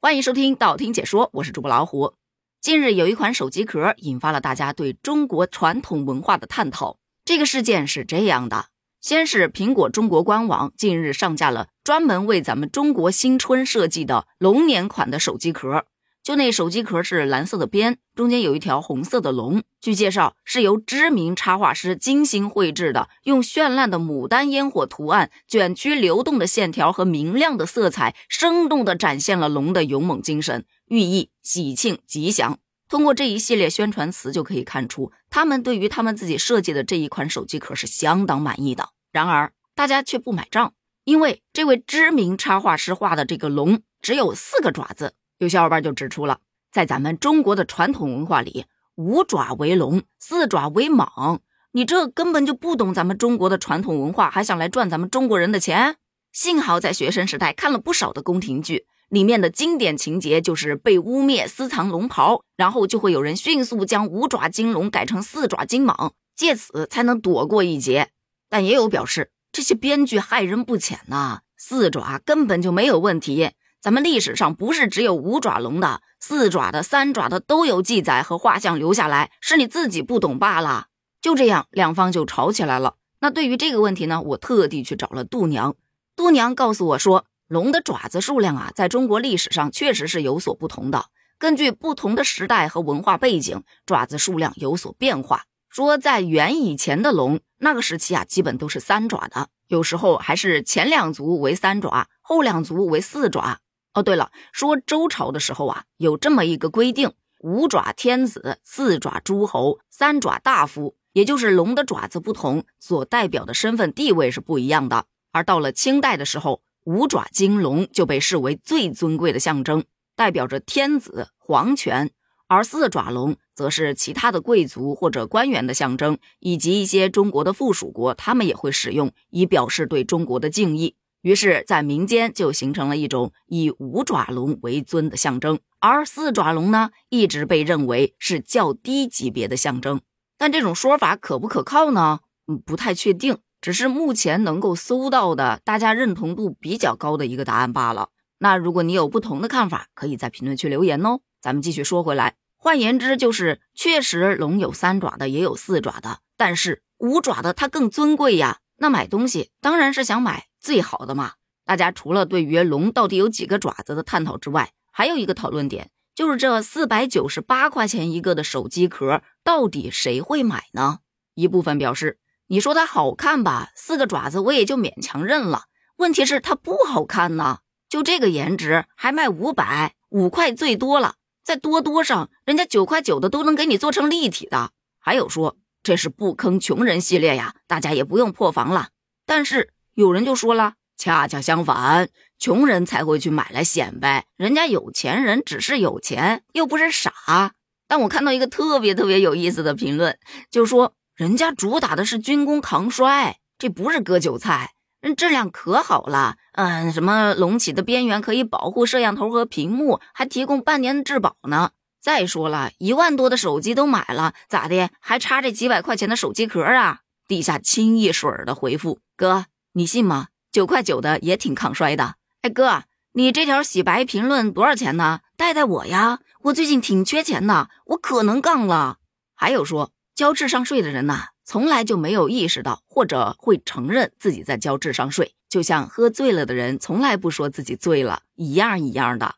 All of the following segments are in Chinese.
欢迎收听道听解说，我是主播老虎。近日有一款手机壳引发了大家对中国传统文化的探讨。这个事件是这样的：先是苹果中国官网近日上架了专门为咱们中国新春设计的龙年款的手机壳。就那手机壳是蓝色的边，中间有一条红色的龙。据介绍，是由知名插画师精心绘制的，用绚烂的牡丹烟火图案、卷曲流动的线条和明亮的色彩，生动地展现了龙的勇猛精神，寓意喜庆吉祥。通过这一系列宣传词就可以看出，他们对于他们自己设计的这一款手机壳是相当满意的。然而，大家却不买账，因为这位知名插画师画的这个龙只有四个爪子。有小伙伴就指出了，在咱们中国的传统文化里，五爪为龙，四爪为蟒。你这根本就不懂咱们中国的传统文化，还想来赚咱们中国人的钱？幸好在学生时代看了不少的宫廷剧，里面的经典情节就是被污蔑私藏龙袍，然后就会有人迅速将五爪金龙改成四爪金蟒，借此才能躲过一劫。但也有表示，这些编剧害人不浅呐，四爪根本就没有问题。咱们历史上不是只有五爪龙的，四爪的、三爪的都有记载和画像留下来，是你自己不懂罢了。就这样，两方就吵起来了。那对于这个问题呢，我特地去找了度娘。度娘告诉我说，龙的爪子数量啊，在中国历史上确实是有所不同的，根据不同的时代和文化背景，爪子数量有所变化。说在元以前的龙，那个时期啊，基本都是三爪的，有时候还是前两足为三爪，后两足为四爪。哦，对了，说周朝的时候啊，有这么一个规定：五爪天子，四爪诸侯，三爪大夫。也就是龙的爪子不同，所代表的身份地位是不一样的。而到了清代的时候，五爪金龙就被视为最尊贵的象征，代表着天子皇权；而四爪龙则是其他的贵族或者官员的象征，以及一些中国的附属国，他们也会使用，以表示对中国的敬意。于是，在民间就形成了一种以五爪龙为尊的象征，而四爪龙呢，一直被认为是较低级别的象征。但这种说法可不可靠呢？嗯，不太确定，只是目前能够搜到的大家认同度比较高的一个答案罢了。那如果你有不同的看法，可以在评论区留言哦。咱们继续说回来，换言之，就是确实龙有三爪的，也有四爪的，但是五爪的它更尊贵呀。那买东西当然是想买。最好的嘛，大家除了对于龙到底有几个爪子的探讨之外，还有一个讨论点，就是这四百九十八块钱一个的手机壳，到底谁会买呢？一部分表示，你说它好看吧，四个爪子我也就勉强认了。问题是它不好看呢，就这个颜值还卖五百五块最多了，在多多上人家九块九的都能给你做成立体的。还有说这是不坑穷人系列呀，大家也不用破防了。但是。有人就说了，恰恰相反，穷人才会去买来显摆，人家有钱人只是有钱，又不是傻。但我看到一个特别特别有意思的评论，就说人家主打的是军工抗衰，这不是割韭菜，人质量可好了。嗯，什么隆起的边缘可以保护摄像头和屏幕，还提供半年的质保呢。再说了，一万多的手机都买了，咋的？还差这几百块钱的手机壳啊？地下清一水的回复，哥。你信吗？九块九的也挺抗衰的。哎哥，你这条洗白评论多少钱呢？带带我呀，我最近挺缺钱的，我可能杠了。还有说交智商税的人呐，从来就没有意识到或者会承认自己在交智商税，就像喝醉了的人从来不说自己醉了一样一样的。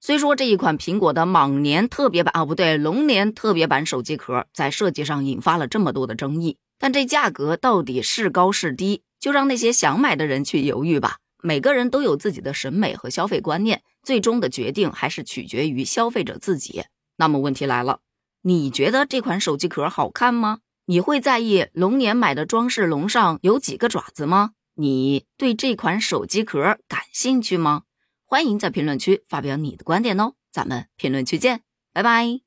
虽说这一款苹果的蟒年特别版啊，不对，龙年特别版手机壳在设计上引发了这么多的争议，但这价格到底是高是低？就让那些想买的人去犹豫吧。每个人都有自己的审美和消费观念，最终的决定还是取决于消费者自己。那么问题来了，你觉得这款手机壳好看吗？你会在意龙年买的装饰龙上有几个爪子吗？你对这款手机壳感兴趣吗？欢迎在评论区发表你的观点哦。咱们评论区见，拜拜。